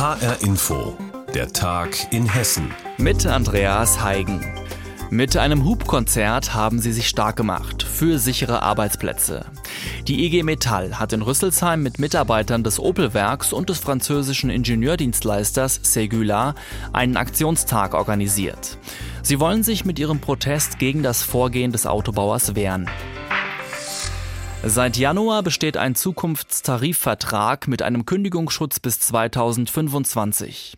HR Info, der Tag in Hessen. Mit Andreas Heigen. Mit einem Hubkonzert haben sie sich stark gemacht für sichere Arbeitsplätze. Die IG Metall hat in Rüsselsheim mit Mitarbeitern des Opel-Werks und des französischen Ingenieurdienstleisters Segula einen Aktionstag organisiert. Sie wollen sich mit ihrem Protest gegen das Vorgehen des Autobauers wehren. Seit Januar besteht ein Zukunftstarifvertrag mit einem Kündigungsschutz bis 2025.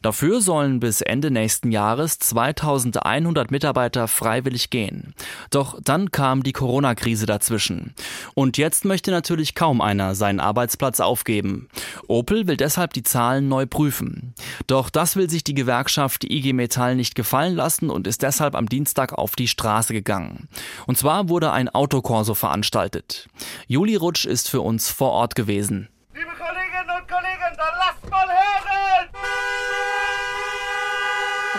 Dafür sollen bis Ende nächsten Jahres 2100 Mitarbeiter freiwillig gehen. Doch dann kam die Corona-Krise dazwischen. Und jetzt möchte natürlich kaum einer seinen Arbeitsplatz aufgeben. Opel will deshalb die Zahlen neu prüfen. Doch das will sich die Gewerkschaft IG Metall nicht gefallen lassen und ist deshalb am Dienstag auf die Straße gegangen. Und zwar wurde ein Autokorso veranstaltet. Juli Rutsch ist für uns vor Ort gewesen. Liebe Kolleginnen und Kollegen, dann lasst mal hören!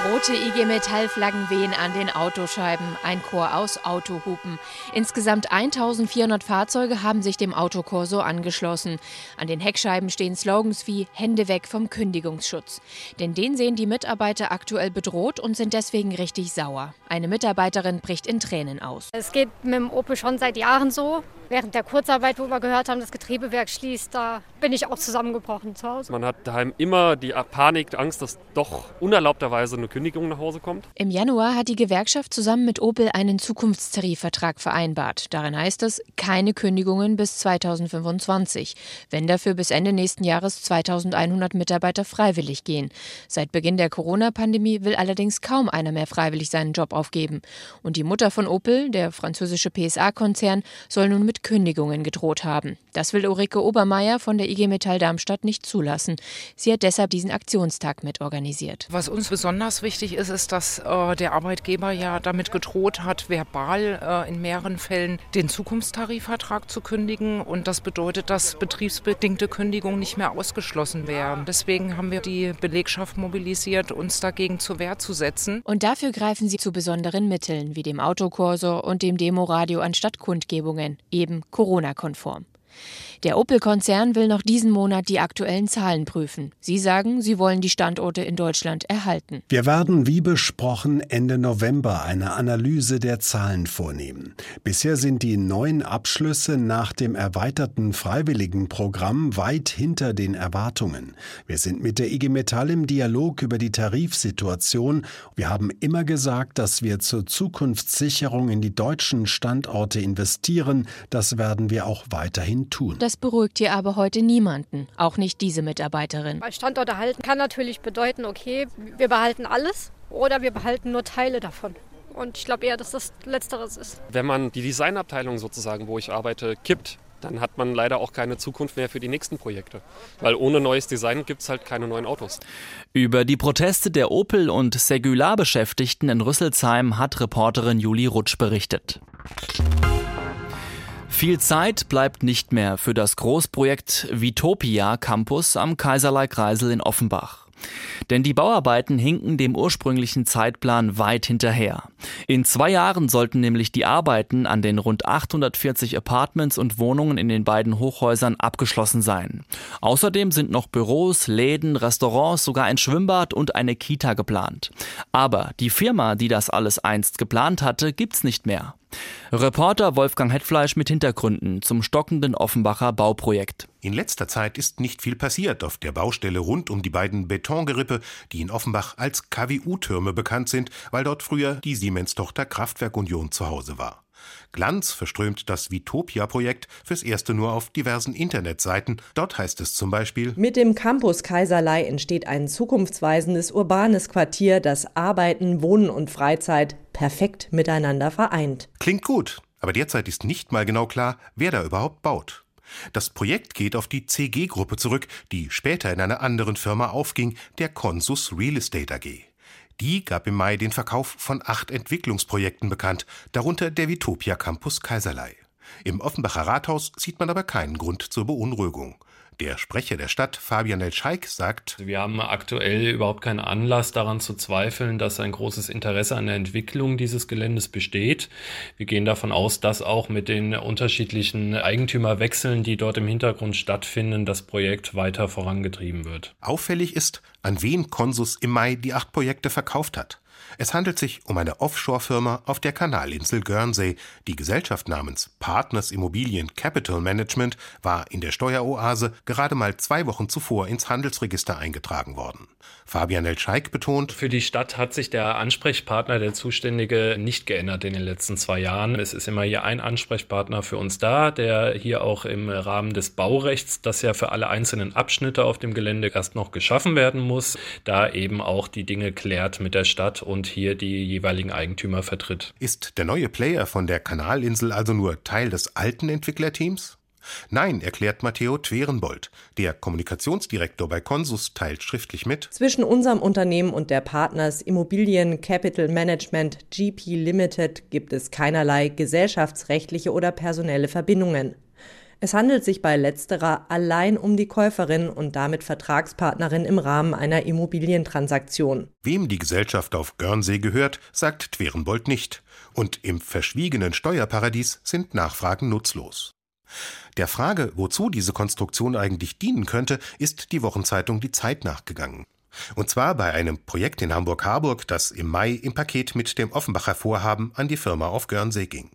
Rote IG Metall-Flaggen wehen an den Autoscheiben, ein Chor aus Autohupen. Insgesamt 1400 Fahrzeuge haben sich dem Autokorso angeschlossen. An den Heckscheiben stehen Slogans wie Hände weg vom Kündigungsschutz. Denn den sehen die Mitarbeiter aktuell bedroht und sind deswegen richtig sauer. Eine Mitarbeiterin bricht in Tränen aus. Es geht mit dem Opel schon seit Jahren so. Während der Kurzarbeit, wo wir gehört haben, das Getriebewerk schließt, da bin ich auch zusammengebrochen zu Hause. Man hat daheim immer die Panik, Angst, dass doch unerlaubterweise eine Kündigung nach Hause kommt. Im Januar hat die Gewerkschaft zusammen mit Opel einen Zukunftstarifvertrag vereinbart. Darin heißt es, keine Kündigungen bis 2025, wenn dafür bis Ende nächsten Jahres 2100 Mitarbeiter freiwillig gehen. Seit Beginn der Corona-Pandemie will allerdings kaum einer mehr freiwillig seinen Job aufgeben. Und die Mutter von Opel, der französische PSA-Konzern, soll nun mit mit Kündigungen gedroht haben. Das will Ulrike Obermeier von der IG Metall Darmstadt nicht zulassen. Sie hat deshalb diesen Aktionstag mitorganisiert. Was uns besonders wichtig ist, ist, dass äh, der Arbeitgeber ja damit gedroht hat, verbal äh, in mehreren Fällen den Zukunftstarifvertrag zu kündigen. Und das bedeutet, dass betriebsbedingte Kündigungen nicht mehr ausgeschlossen wären. Deswegen haben wir die Belegschaft mobilisiert, uns dagegen zur Wehr zu setzen. Und dafür greifen sie zu besonderen Mitteln, wie dem Autokorso und dem Demoradio an Stadtkundgebungen, eben Corona-konform. Der Opel-Konzern will noch diesen Monat die aktuellen Zahlen prüfen. Sie sagen, sie wollen die Standorte in Deutschland erhalten. Wir werden wie besprochen Ende November eine Analyse der Zahlen vornehmen. Bisher sind die neuen Abschlüsse nach dem erweiterten Freiwilligenprogramm weit hinter den Erwartungen. Wir sind mit der IG Metall im Dialog über die Tarifsituation. Wir haben immer gesagt, dass wir zur Zukunftssicherung in die deutschen Standorte investieren. Das werden wir auch weiterhin tun. Das beruhigt hier aber heute niemanden, auch nicht diese Mitarbeiterin. Weil Standort erhalten kann natürlich bedeuten, okay, wir behalten alles oder wir behalten nur Teile davon. Und ich glaube eher, dass das Letzteres ist. Wenn man die Designabteilung sozusagen, wo ich arbeite, kippt, dann hat man leider auch keine Zukunft mehr für die nächsten Projekte. Weil ohne neues Design gibt es halt keine neuen Autos. Über die Proteste der Opel- und Segular-Beschäftigten in Rüsselsheim hat Reporterin Juli Rutsch berichtet. Viel Zeit bleibt nicht mehr für das Großprojekt Vitopia Campus am Kaiserlei Kreisel in Offenbach. Denn die Bauarbeiten hinken dem ursprünglichen Zeitplan weit hinterher. In zwei Jahren sollten nämlich die Arbeiten an den rund 840 Apartments und Wohnungen in den beiden Hochhäusern abgeschlossen sein. Außerdem sind noch Büros, Läden, Restaurants, sogar ein Schwimmbad und eine Kita geplant. Aber die Firma, die das alles einst geplant hatte, gibt's nicht mehr. Reporter Wolfgang Hetfleisch mit Hintergründen zum stockenden Offenbacher Bauprojekt. In letzter Zeit ist nicht viel passiert auf der Baustelle rund um die beiden Betongerippe, die in Offenbach als KWU-Türme bekannt sind, weil dort früher die Siemens-Tochter Kraftwerk Union zu Hause war. Glanz verströmt das Vitopia-Projekt fürs erste nur auf diversen Internetseiten. Dort heißt es zum Beispiel: Mit dem Campus Kaiserlei entsteht ein zukunftsweisendes urbanes Quartier, das Arbeiten, Wohnen und Freizeit perfekt miteinander vereint. Klingt gut, aber derzeit ist nicht mal genau klar, wer da überhaupt baut. Das Projekt geht auf die CG-Gruppe zurück, die später in einer anderen Firma aufging, der Consus Real Estate AG. Die gab im Mai den Verkauf von acht Entwicklungsprojekten bekannt, darunter der Vitopia Campus Kaiserlei. Im Offenbacher Rathaus sieht man aber keinen Grund zur Beunruhigung. Der Sprecher der Stadt, Fabian Elscheik, sagt, Wir haben aktuell überhaupt keinen Anlass daran zu zweifeln, dass ein großes Interesse an der Entwicklung dieses Geländes besteht. Wir gehen davon aus, dass auch mit den unterschiedlichen Eigentümerwechseln, die dort im Hintergrund stattfinden, das Projekt weiter vorangetrieben wird. Auffällig ist, an wen Consus im Mai die acht Projekte verkauft hat. Es handelt sich um eine Offshore-Firma auf der Kanalinsel Guernsey. Die Gesellschaft namens Partners Immobilien Capital Management war in der Steueroase gerade mal zwei Wochen zuvor ins Handelsregister eingetragen worden. Fabian Elscheik betont, Für die Stadt hat sich der Ansprechpartner, der Zuständige, nicht geändert in den letzten zwei Jahren. Es ist immer hier ein Ansprechpartner für uns da, der hier auch im Rahmen des Baurechts, das ja für alle einzelnen Abschnitte auf dem Gelände erst noch geschaffen werden muss, da eben auch die Dinge klärt mit der Stadt und hier die jeweiligen Eigentümer vertritt. Ist der neue Player von der Kanalinsel also nur Teil des alten Entwicklerteams? Nein, erklärt Matteo Twerenbold. Der Kommunikationsdirektor bei Consus teilt schriftlich mit. Zwischen unserem Unternehmen und der Partners Immobilien Capital Management GP Limited gibt es keinerlei gesellschaftsrechtliche oder personelle Verbindungen. Es handelt sich bei letzterer allein um die Käuferin und damit Vertragspartnerin im Rahmen einer Immobilientransaktion. Wem die Gesellschaft auf Guernsey gehört, sagt Twerenbold nicht. Und im verschwiegenen Steuerparadies sind Nachfragen nutzlos. Der Frage, wozu diese Konstruktion eigentlich dienen könnte, ist die Wochenzeitung Die Zeit nachgegangen. Und zwar bei einem Projekt in Hamburg-Harburg, das im Mai im Paket mit dem Offenbacher Vorhaben an die Firma auf Guernsey ging.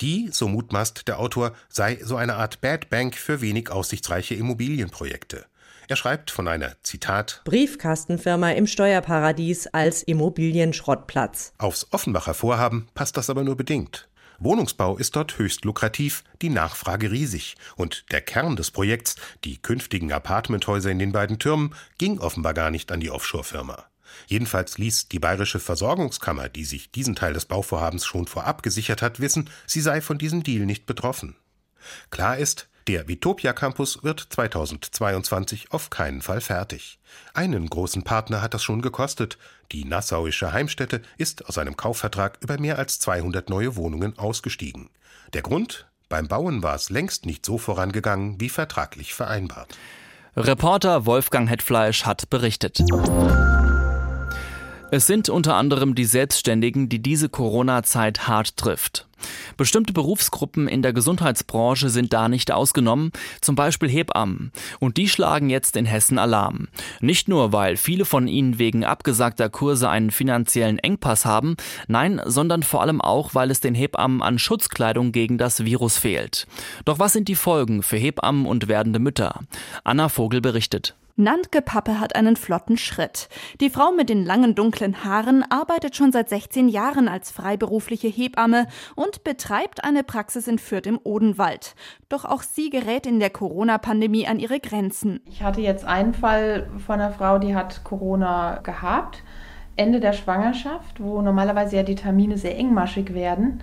Die, so mutmaßt der Autor, sei so eine Art Bad Bank für wenig aussichtsreiche Immobilienprojekte. Er schreibt von einer, Zitat, Briefkastenfirma im Steuerparadies als Immobilienschrottplatz. Aufs Offenbacher Vorhaben passt das aber nur bedingt. Wohnungsbau ist dort höchst lukrativ, die Nachfrage riesig. Und der Kern des Projekts, die künftigen Apartmenthäuser in den beiden Türmen, ging offenbar gar nicht an die Offshore-Firma. Jedenfalls ließ die Bayerische Versorgungskammer, die sich diesen Teil des Bauvorhabens schon vorab gesichert hat, wissen, sie sei von diesem Deal nicht betroffen. Klar ist, der Vitopia Campus wird 2022 auf keinen Fall fertig. Einen großen Partner hat das schon gekostet. Die Nassauische Heimstätte ist aus einem Kaufvertrag über mehr als 200 neue Wohnungen ausgestiegen. Der Grund? Beim Bauen war es längst nicht so vorangegangen wie vertraglich vereinbart. Reporter Wolfgang Hetfleisch hat berichtet. Es sind unter anderem die Selbstständigen, die diese Corona-Zeit hart trifft. Bestimmte Berufsgruppen in der Gesundheitsbranche sind da nicht ausgenommen, zum Beispiel Hebammen. Und die schlagen jetzt in Hessen Alarm. Nicht nur, weil viele von ihnen wegen abgesagter Kurse einen finanziellen Engpass haben, nein, sondern vor allem auch, weil es den Hebammen an Schutzkleidung gegen das Virus fehlt. Doch was sind die Folgen für Hebammen und werdende Mütter? Anna Vogel berichtet. Nantke Pappe hat einen flotten Schritt. Die Frau mit den langen dunklen Haaren arbeitet schon seit 16 Jahren als freiberufliche Hebamme und betreibt eine Praxis in Fürth im Odenwald. Doch auch sie gerät in der Corona-Pandemie an ihre Grenzen. Ich hatte jetzt einen Fall von einer Frau, die hat Corona gehabt. Ende der Schwangerschaft, wo normalerweise ja die Termine sehr engmaschig werden.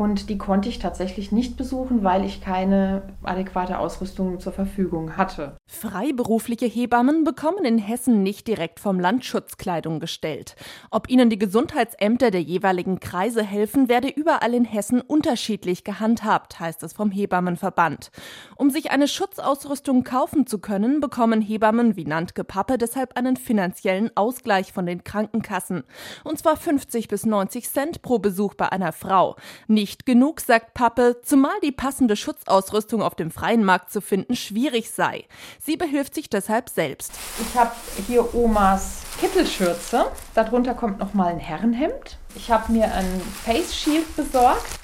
Und die konnte ich tatsächlich nicht besuchen, weil ich keine adäquate Ausrüstung zur Verfügung hatte. Freiberufliche Hebammen bekommen in Hessen nicht direkt vom Land Schutzkleidung gestellt. Ob ihnen die Gesundheitsämter der jeweiligen Kreise helfen, werde überall in Hessen unterschiedlich gehandhabt, heißt es vom Hebammenverband. Um sich eine Schutzausrüstung kaufen zu können, bekommen Hebammen wie Nantke Pappe deshalb einen finanziellen Ausgleich von den Krankenkassen. Und zwar 50 bis 90 Cent pro Besuch bei einer Frau. Nicht genug, sagt Pappe, zumal die passende Schutzausrüstung auf dem freien Markt zu finden schwierig sei. Sie behilft sich deshalb selbst. Ich habe hier Omas Kittelschürze. Darunter kommt noch mal ein Herrenhemd. Ich habe mir ein Face Shield besorgt.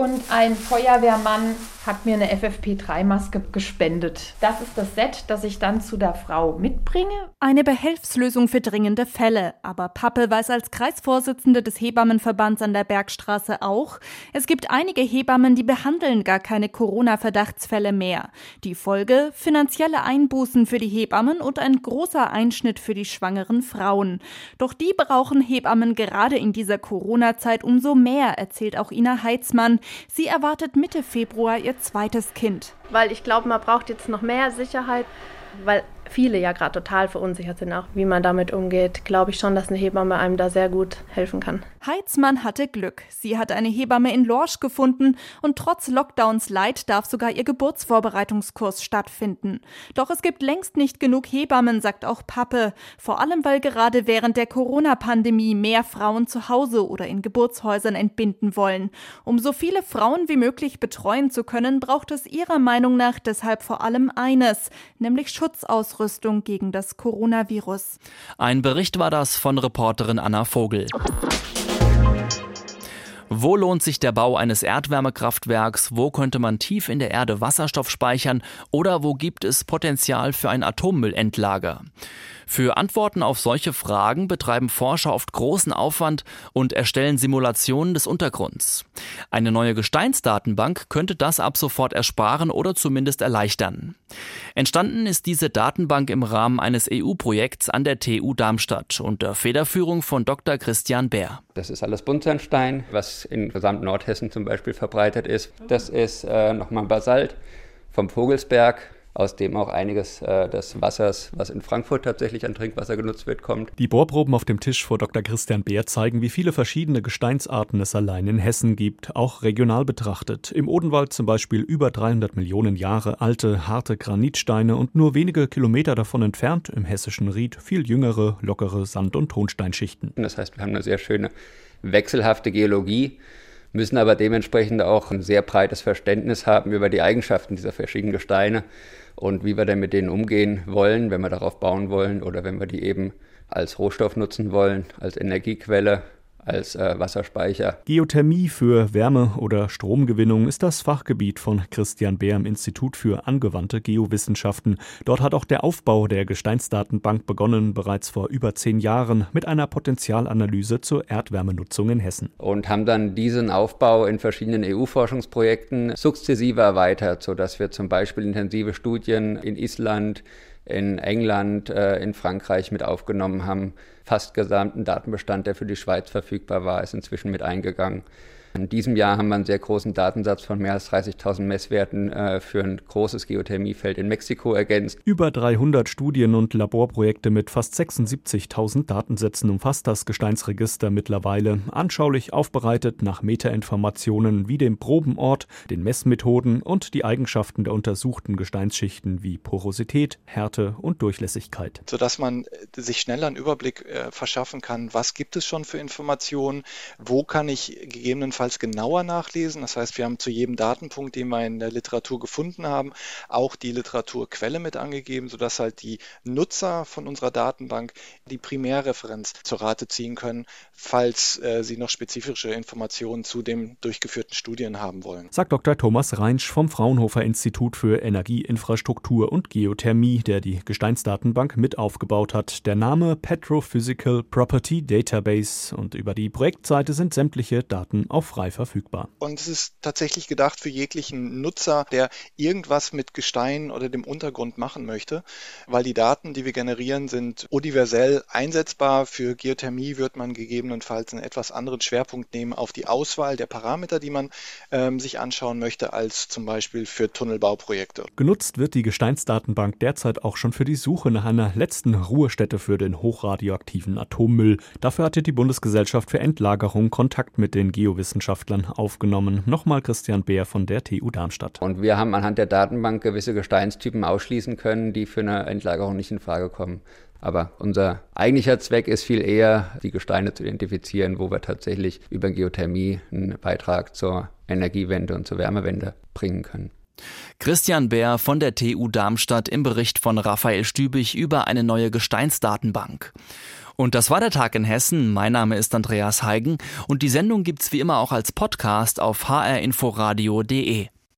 Und ein Feuerwehrmann hat mir eine FFP3-Maske gespendet. Das ist das Set, das ich dann zu der Frau mitbringe. Eine Behelfslösung für dringende Fälle. Aber Pappe weiß als Kreisvorsitzende des Hebammenverbands an der Bergstraße auch, es gibt einige Hebammen, die behandeln gar keine Corona-Verdachtsfälle mehr. Die Folge? Finanzielle Einbußen für die Hebammen und ein großer Einschnitt für die schwangeren Frauen. Doch die brauchen Hebammen gerade in dieser Corona-Zeit umso mehr, erzählt auch Ina Heitzmann. Sie erwartet Mitte Februar ihr zweites Kind. Weil ich glaube, man braucht jetzt noch mehr Sicherheit, weil viele ja gerade total verunsichert sind, auch wie man damit umgeht, glaube ich schon, dass eine Hebamme einem da sehr gut helfen kann. Heitzmann hatte Glück. Sie hat eine Hebamme in Lorsch gefunden und trotz Lockdowns Leid darf sogar ihr Geburtsvorbereitungskurs stattfinden. Doch es gibt längst nicht genug Hebammen, sagt auch Pappe. Vor allem, weil gerade während der Corona-Pandemie mehr Frauen zu Hause oder in Geburtshäusern entbinden wollen. Um so viele Frauen wie möglich betreuen zu können, braucht es ihrer Meinung nach deshalb vor allem eines, nämlich Schutzausrüstung gegen das Coronavirus. Ein Bericht war das von Reporterin Anna Vogel. Wo lohnt sich der Bau eines Erdwärmekraftwerks? Wo könnte man tief in der Erde Wasserstoff speichern? Oder wo gibt es Potenzial für ein Atommüllendlager? Für Antworten auf solche Fragen betreiben Forscher oft großen Aufwand und erstellen Simulationen des Untergrunds. Eine neue Gesteinsdatenbank könnte das ab sofort ersparen oder zumindest erleichtern. Entstanden ist diese Datenbank im Rahmen eines EU-Projekts an der TU Darmstadt unter Federführung von Dr. Christian Bär. Das ist alles Buntsandstein, was in gesamt Nordhessen zum Beispiel verbreitet ist. Das ist äh, nochmal Basalt vom Vogelsberg aus dem auch einiges äh, des Wassers, was in Frankfurt tatsächlich an Trinkwasser genutzt wird, kommt. Die Bohrproben auf dem Tisch vor Dr. Christian Beer zeigen, wie viele verschiedene Gesteinsarten es allein in Hessen gibt, auch regional betrachtet. Im Odenwald zum Beispiel über 300 Millionen Jahre alte, harte Granitsteine und nur wenige Kilometer davon entfernt im hessischen Ried viel jüngere, lockere Sand- und Tonsteinschichten. Das heißt, wir haben eine sehr schöne wechselhafte Geologie müssen aber dementsprechend auch ein sehr breites Verständnis haben über die Eigenschaften dieser verschiedenen Gesteine und wie wir dann mit denen umgehen wollen, wenn wir darauf bauen wollen oder wenn wir die eben als Rohstoff nutzen wollen, als Energiequelle als äh, Wasserspeicher. Geothermie für Wärme- oder Stromgewinnung ist das Fachgebiet von Christian Beer im Institut für angewandte Geowissenschaften. Dort hat auch der Aufbau der Gesteinsdatenbank begonnen, bereits vor über zehn Jahren mit einer Potenzialanalyse zur Erdwärmenutzung in Hessen. Und haben dann diesen Aufbau in verschiedenen EU-Forschungsprojekten sukzessive erweitert, sodass wir zum Beispiel intensive Studien in Island, in England, äh, in Frankreich mit aufgenommen haben. Fast gesamten Datenbestand, der für die Schweiz verfügbar war, ist inzwischen mit eingegangen. In diesem Jahr haben wir einen sehr großen Datensatz von mehr als 30.000 Messwerten äh, für ein großes Geothermiefeld in Mexiko ergänzt. Über 300 Studien und Laborprojekte mit fast 76.000 Datensätzen umfasst das Gesteinsregister mittlerweile, anschaulich aufbereitet nach Metainformationen wie dem Probenort, den Messmethoden und die Eigenschaften der untersuchten Gesteinsschichten wie Porosität, Härte und Durchlässigkeit. Sodass man äh, sich schneller einen Überblick äh, verschaffen kann, was gibt es schon für Informationen, wo kann ich gegebenenfalls gegebenenfalls genauer nachlesen. Das heißt, wir haben zu jedem Datenpunkt, den wir in der Literatur gefunden haben, auch die Literaturquelle mit angegeben, sodass halt die Nutzer von unserer Datenbank die Primärreferenz zur Rate ziehen können, falls äh, sie noch spezifische Informationen zu den durchgeführten Studien haben wollen. Sagt Dr. Thomas Reinsch vom Fraunhofer Institut für Energieinfrastruktur und Geothermie, der die Gesteinsdatenbank mit aufgebaut hat. Der Name Petrophysical Property Database und über die Projektseite sind sämtliche Daten auf frei verfügbar. Und es ist tatsächlich gedacht für jeglichen Nutzer, der irgendwas mit Gestein oder dem Untergrund machen möchte, weil die Daten, die wir generieren, sind universell einsetzbar. Für Geothermie wird man gegebenenfalls einen etwas anderen Schwerpunkt nehmen auf die Auswahl der Parameter, die man ähm, sich anschauen möchte, als zum Beispiel für Tunnelbauprojekte. Genutzt wird die Gesteinsdatenbank derzeit auch schon für die Suche nach einer letzten Ruhestätte für den hochradioaktiven Atommüll. Dafür hatte die Bundesgesellschaft für Endlagerung Kontakt mit den Geowissenschaftlern Wissenschaftlern aufgenommen. Nochmal Christian Beer von der TU Darmstadt. Und wir haben anhand der Datenbank gewisse Gesteinstypen ausschließen können, die für eine Endlagerung nicht in Frage kommen. Aber unser eigentlicher Zweck ist viel eher, die Gesteine zu identifizieren, wo wir tatsächlich über Geothermie einen Beitrag zur Energiewende und zur Wärmewende bringen können. Christian Bär von der TU Darmstadt im Bericht von Raphael Stübig über eine neue Gesteinsdatenbank. Und das war der Tag in Hessen. Mein Name ist Andreas Heigen und die Sendung gibt's wie immer auch als Podcast auf hrinforadio.de.